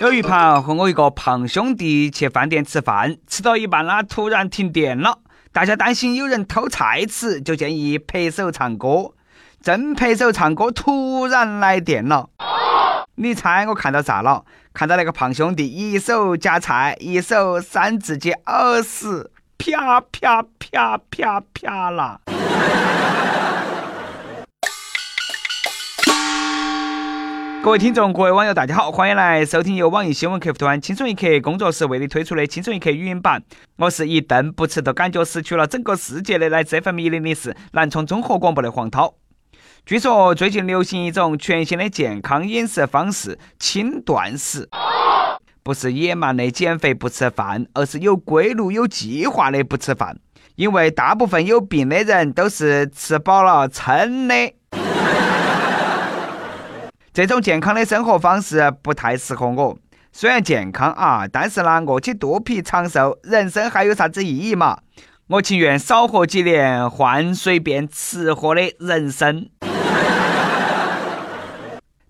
有一盘和我一个胖兄弟去饭店吃饭，吃到一半啦，突然停电了，大家担心有人偷菜吃，就建议拍手唱歌。正拍手唱歌，突然来电了。你猜我看到啥了？看到那个胖兄弟一手夹菜，一手扇自己耳屎，啪啪啪啪啪啦！各位听众，各位网友，大家好，欢迎来收听由网易新闻客户端“轻松一刻”工作室为你推出的“轻松一刻”语音版。我是一顿不吃都感觉失去了整个世界的来自 FM 一零零四南充综合广播的黄涛。据说最近流行一种全新的健康饮食方式——轻断食，不是野蛮的减肥不吃饭，而是有规律、有计划的不吃饭。因为大部分有病的人都是吃饱了撑的。这种健康的生活方式不太适合我。虽然健康啊，但是呢，饿起肚皮长寿，人生还有啥子意义嘛？我情愿少活几年，换随便吃喝的人生。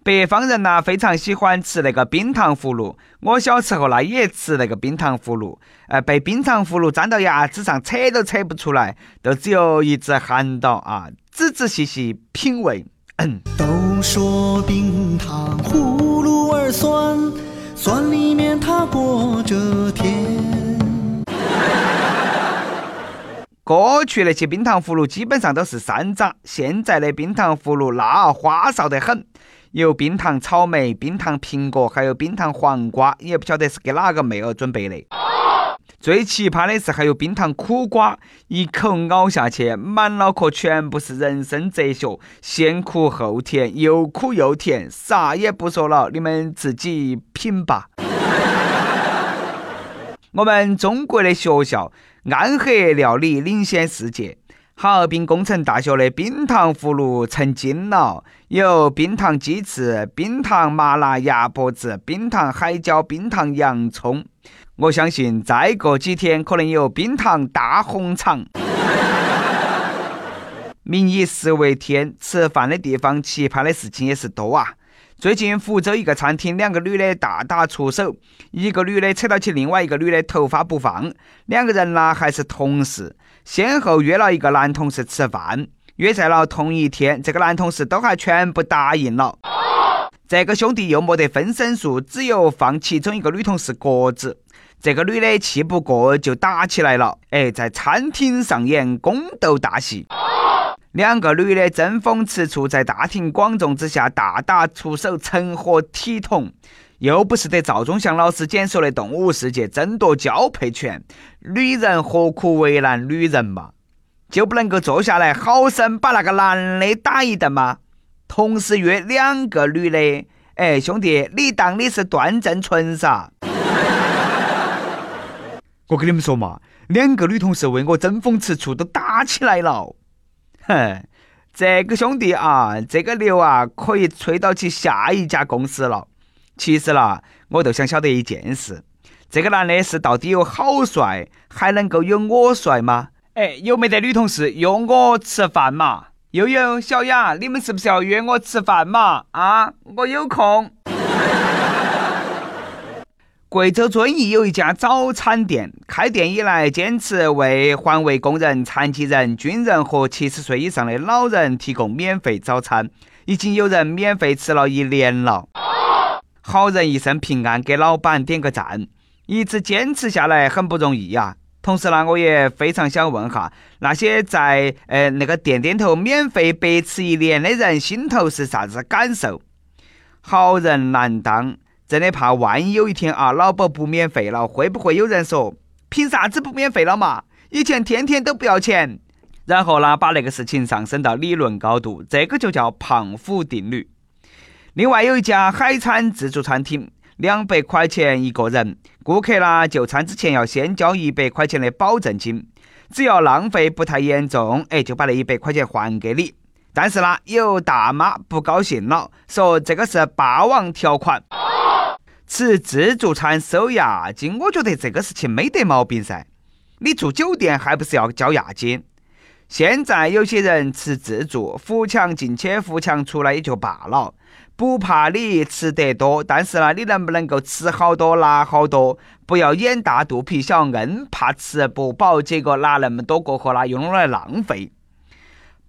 北方人呢，非常喜欢吃那个冰糖葫芦。我小时候呢，也吃那个冰糖葫芦，呃，被冰糖葫芦粘到牙齿上，扯都扯不出来，都只有一直含到啊，仔仔细细品味。嗯 都说冰糖葫芦儿酸，酸里面它裹着甜。过去那些冰糖葫芦基本上都是山楂，现在的冰糖葫芦那花哨得很，有冰糖草莓、冰糖苹果，还有冰糖黄瓜，也不晓得是给哪个妹儿准备的。最奇葩的是，还有冰糖苦瓜，一口咬下去，满脑壳全部是人生哲学，先苦后甜，又苦又甜，啥也不说了，你们自己品吧。我们中国的学校暗黑料理领先世界，哈尔滨工程大学的冰糖葫芦成精了，有冰糖鸡翅、冰糖麻辣鸭脖子、冰糖海椒、冰糖洋葱。我相信再过几天可能有冰糖大红肠。民以食为天，吃饭的地方奇葩的事情也是多啊。最近福州一个餐厅，两个女的大打出手，一个女的扯到起另外一个女的头发不放，两个人呢还是同事，先后约了一个男同事吃饭，约在了同一天，这个男同事都还全部答应了。这个兄弟又没得分身术，只有放其中一个女同事鸽子。这个女的气不过就打起来了，哎，在餐厅上演宫斗大戏，两个女的争风吃醋，在大庭广众之下大打出手，成何体统？又不是得赵忠祥老师解说的《动物世界》争夺交配权，女人何苦为难女人嘛？就不能够坐下来好生把那个男的打一顿吗？同时约两个女的，哎，兄弟，你当你是段正淳噻？我跟你们说嘛，两个女同事为我争风吃醋，都打起来了。哼，这个兄弟啊，这个牛啊，可以吹到起下一家公司了。其实啦，我就想晓得一件事：这个男的是到底有好帅，还能够有我帅吗？哎，有没得女同事约我吃饭嘛？悠悠、小雅，你们是不是要约我吃饭嘛？啊，我有空。贵州遵义有一家早餐店，开店以来坚持为环卫工人、残疾人、军人和七十岁以上的老人提供免费早餐，已经有人免费吃了一年了。好人一生平安，给老板点个赞！一直坚持下来很不容易呀。同时呢，我也非常想问哈，那些在呃那个店店头免费白吃一年的人，心头是啥子感受？好人难当。真的怕，万一有一天啊，老板不免费了，会不会有人说，凭啥子不免费了嘛？以前天天都不要钱，然后呢，把那个事情上升到理论高度，这个就叫胖虎定律。另外有一家海产自助餐厅，两百块钱一个人，顾客呢就餐之前要先交一百块钱的保证金，只要浪费不太严重，哎，就把那一百块钱还给你。但是呢，有大妈不高兴了，说这个是霸王条款。吃自助餐收押金，我觉得这个事情没得毛病噻。你住酒店还不是要交押金？现在有些人吃自助，扶墙进去扶墙出来也就罢了，不怕你吃得多，但是呢，你能不能够吃好多拿好多？不要眼大肚皮小，硬怕吃不饱，结果拿那么多过后呢，又弄来浪费。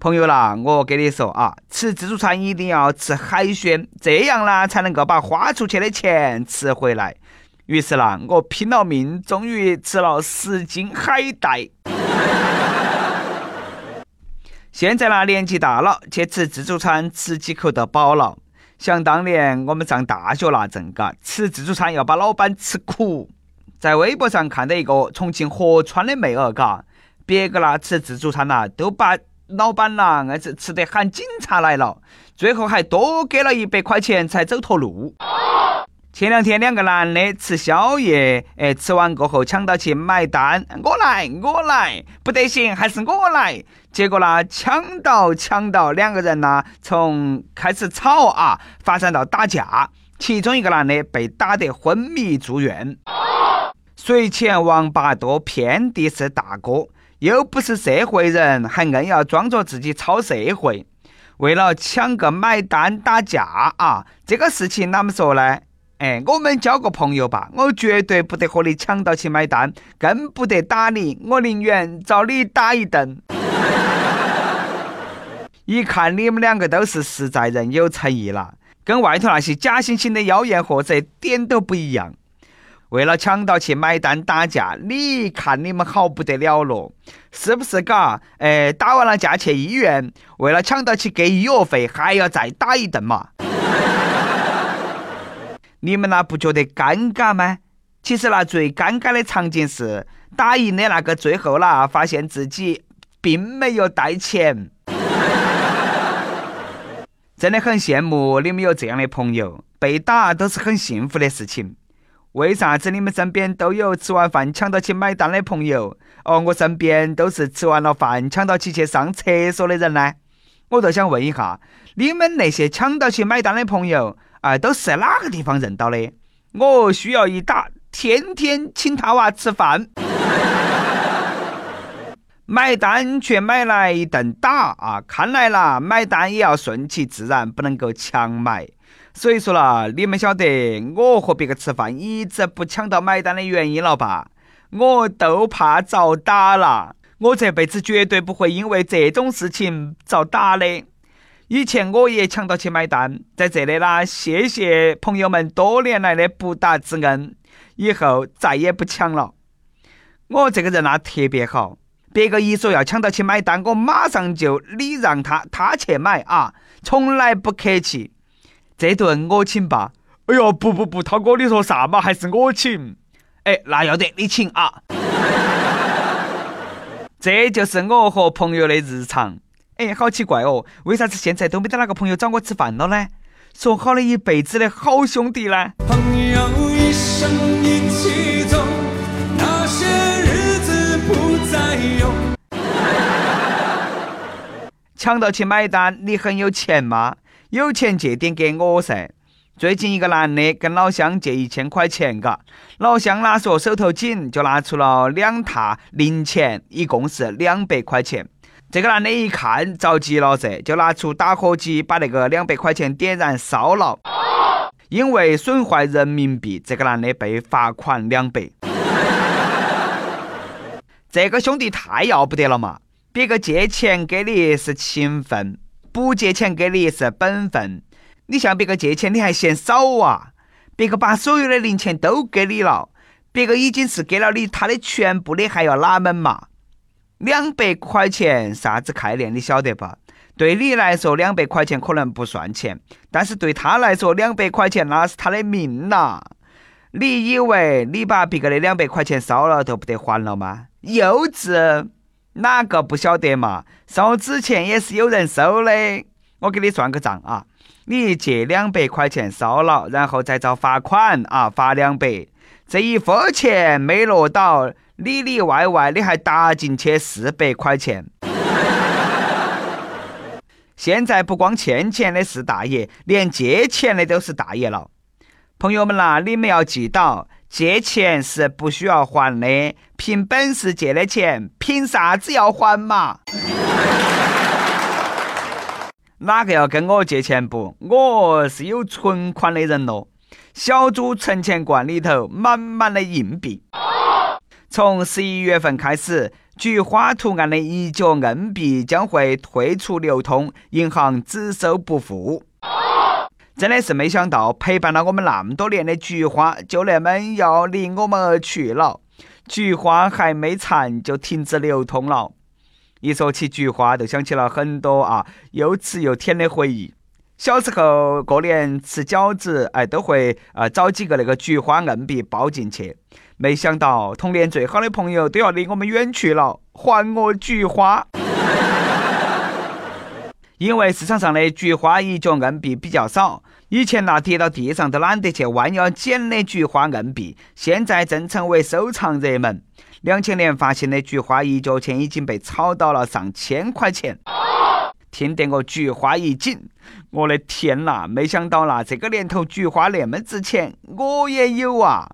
朋友啦，我跟你说啊，吃自助餐一定要吃海鲜，这样呢才能够把花出去的钱吃回来。于是啦，我拼了命，终于吃了十斤海带。现在呢，年纪大了，去吃自助餐，吃几口就饱了。想当年我们上大学那阵，嘎，吃自助餐要把老板吃苦。在微博上看到一个重庆合川的妹儿，嘎，别个啦吃自助餐呐，都把老板呐硬是吃得喊警察来了，最后还多给了一百块钱才走脱路。前两天两个男的吃宵夜，哎，吃完过后抢到去买单，我来我来，不得行还是我来。结果呢，抢到抢到，两个人呢从开始吵啊，发展到打架，其中一个男的被打得昏迷住院。睡前王八多，遍地是大哥，又不是社会人，还硬要装作自己超社会，为了抢个买单打架啊！这个事情啷么说呢？哎，我们交个朋友吧，我绝对不得和你抢到起买单，更不得打你，我宁愿找你打一顿。一看你们两个都是实在人，有诚意了，跟外头那些假惺惺的妖言惑者点都不一样。为了抢到去买单打架，你看你们好不得了了，是不是嘎？哎，打完了架去医院，为了抢到去给医药费，还要再打一顿嘛？你们那不觉得尴尬吗？其实那最尴尬的场景是打赢的那个最后啦，发现自己并没有带钱。真的很羡慕你们有这样的朋友，被打都是很幸福的事情。为啥子你们身边都有吃完饭抢到去买单的朋友？哦，我身边都是吃完了饭抢到起去上厕所的人呢？我就想问一下，你们那些抢到去买单的朋友？啊，都是在哪个地方认到的？我需要一打，天天请他娃吃饭，买单却买来一顿打啊！看来啦，买单也要顺其自然，不能够强买。所以说啦，你们晓得我和别个吃饭一直不抢到买单的原因了吧？我都怕遭打了，我这辈子绝对不会因为这种事情遭打的。以前我也抢到去买单，在这里啦，谢谢朋友们多年来的不打之恩，以后再也不抢了。我这个人啊特别好，别个一说要抢到去买单，我马上就礼让他，他去买啊，从来不客气。这顿我请吧。哎呦，不不不，涛哥你说啥嘛？还是我请。哎，那要得，你请啊。这就是我和朋友的日常。哎，好奇怪哦，为啥子现在都没得哪个朋友找我吃饭了呢？说好了一辈子的好兄弟呢？朋友一生一起走，那些日子不再有。抢到去买单，你很有钱吗？有钱借点给我噻。最近一个男的跟老乡借一千块钱，嘎，老乡哪说手头紧，就拿出了两沓零钱，一共是两百块钱。这个男的一看着急了噻，就拿出打火机把那个两百块钱点燃烧了。因为损坏人民币，这个男的被罚款两百。这个兄弟太要不得了嘛！别个借钱给你是情分，不借钱给你是本分。你向别个借钱你还嫌少啊？别个把所有的零钱都给你了，别个已经是给了你他的全部的，还要哪门嘛？两百块钱啥子概念？你晓得吧？对你来说，两百块钱可能不算钱，但是对他来说，两百块钱那是他的命呐！你以为你把别个的两百块钱烧了就不得还了吗？幼稚！哪个不晓得嘛？烧纸钱也是有人收的。我给你算个账啊！你借两百块钱烧了，然后再遭罚款啊，罚两百，这一分钱没落到。里里外外，你还打进去四百块钱。现在不光欠钱的是大爷，连借钱的都是大爷了。朋友们啦，你们要记到，借钱是不需要还的，凭本事借的钱，凭啥子要还嘛？哪个要跟我借钱不？我是有存款的人咯。小猪存钱罐里头满满的硬币。从十一月份开始，菊花图案的一角硬币将会退出流通，银行只收不付。真的是没想到，陪伴了我们那么多年的菊花，就那么要离我们而去了。菊花还没残，就停止流通了。一说起菊花，就想起了很多啊又吃又甜的回忆。小时候过年吃饺子，哎，都会啊找几个那个菊花硬币包进去。没想到童年最好的朋友都要离我们远去了，还我菊花！因为市场上的菊花一角硬币比较少，以前那跌到地上都懒得去弯腰捡的菊花硬币，现在正成为收藏热门。两千年发行的菊花一角钱已经被炒到了上千块钱。听得我菊花一紧，我的天呐！没想到啦，这个年头菊花那么值钱，我也有啊！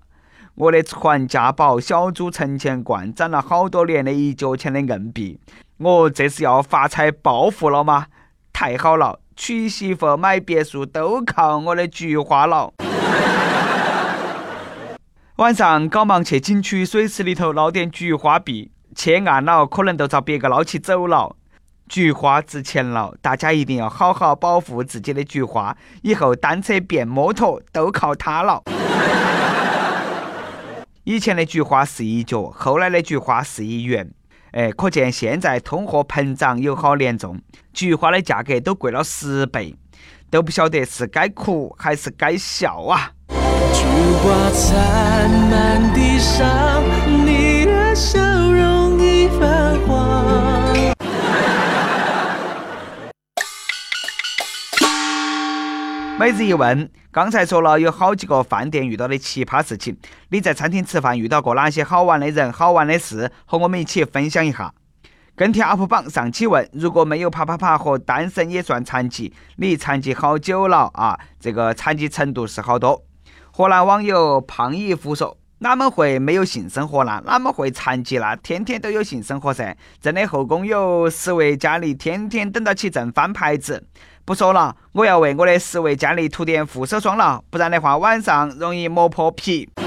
我的传家宝小猪存钱罐，攒了好多年的一角钱的硬币，我这是要发财暴富了吗？太好了，娶媳妇买别墅都靠我的菊花了。晚上搞忙去景区水池里头捞点菊花币，去暗了可能都遭别个捞起走了。菊花值钱了，大家一定要好好保护自己的菊花，以后单车变摩托都靠它了。以前的菊花是一角，后来的菊花是一元，哎，可见现在通货膨胀有好严重，菊花的价格都贵了十倍，都不晓得是该哭还是该笑啊！菊花残满地上，你的笑每日一问，刚才说了有好几个饭店遇到的奇葩事情，你在餐厅吃饭遇到过哪些好玩的人、好玩的事？和我们一起分享一下。跟帖 UP 榜上期问：如果没有啪啪啪和单身也算残疾，你残疾好久了啊？这个残疾程度是好多？河南网友胖姨夫说：哪么会没有性生活呢？哪么会残疾呢？天天都有性生活噻！真的后宫有十位佳丽，天天等到起正翻牌子。不说了，我要为我的十位佳丽涂点护手霜了，不然的话晚上容易磨破皮。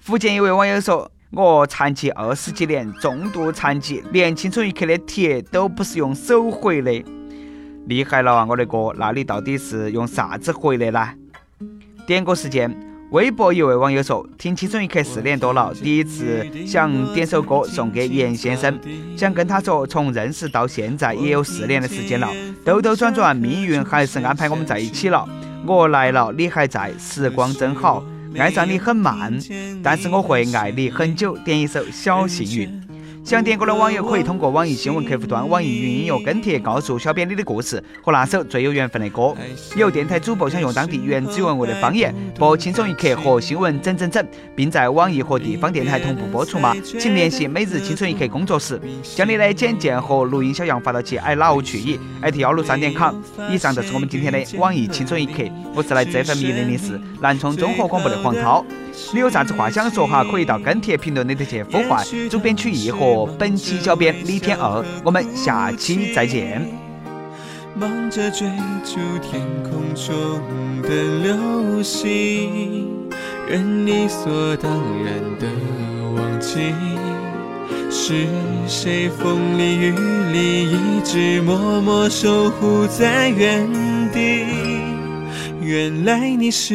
福建一位网友说：“我残疾二十几年，重度残疾，连青春一刻的铁都不是用手回的，厉害了啊，我的哥！那你到底是用啥子回的呢？”点歌时间。微博一位网友说：“听《青春一刻》四年多了，第一次想点首歌送给严先生，想跟他说，从认识到现在也有四年的时间了，兜兜转转，命运还是安排我们在一起了。我来了，你还在，时光真好。爱上你很慢，但是我会爱你很久。点一首《小幸运》。”想点歌的网友可以通过网易新闻客户端、网易云音乐跟帖告诉小编你的故事和那首最有缘分的歌。有电台主播想用当地原汁原味的方言播《轻松一刻》和新闻整整整，并在网易和地方电台同步播出吗？请联系每日轻松一刻工作室，将你的简介和录音小样发到其 i love 去意艾特幺六三点 com。以上就是我们今天的网易轻松一刻，我是来自 FM 一零零四南充综合广播的黄涛。你有啥子话想说哈？可以到跟帖评论里头去呼唤主编曲艺和本期小编李天二。我们下期再见。忙着追逐天空中的流星，任理所当然的忘记，是谁风里雨里一直默默守护在原地。原来你是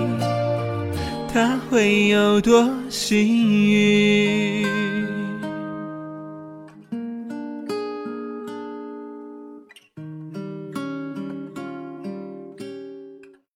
会有多幸运？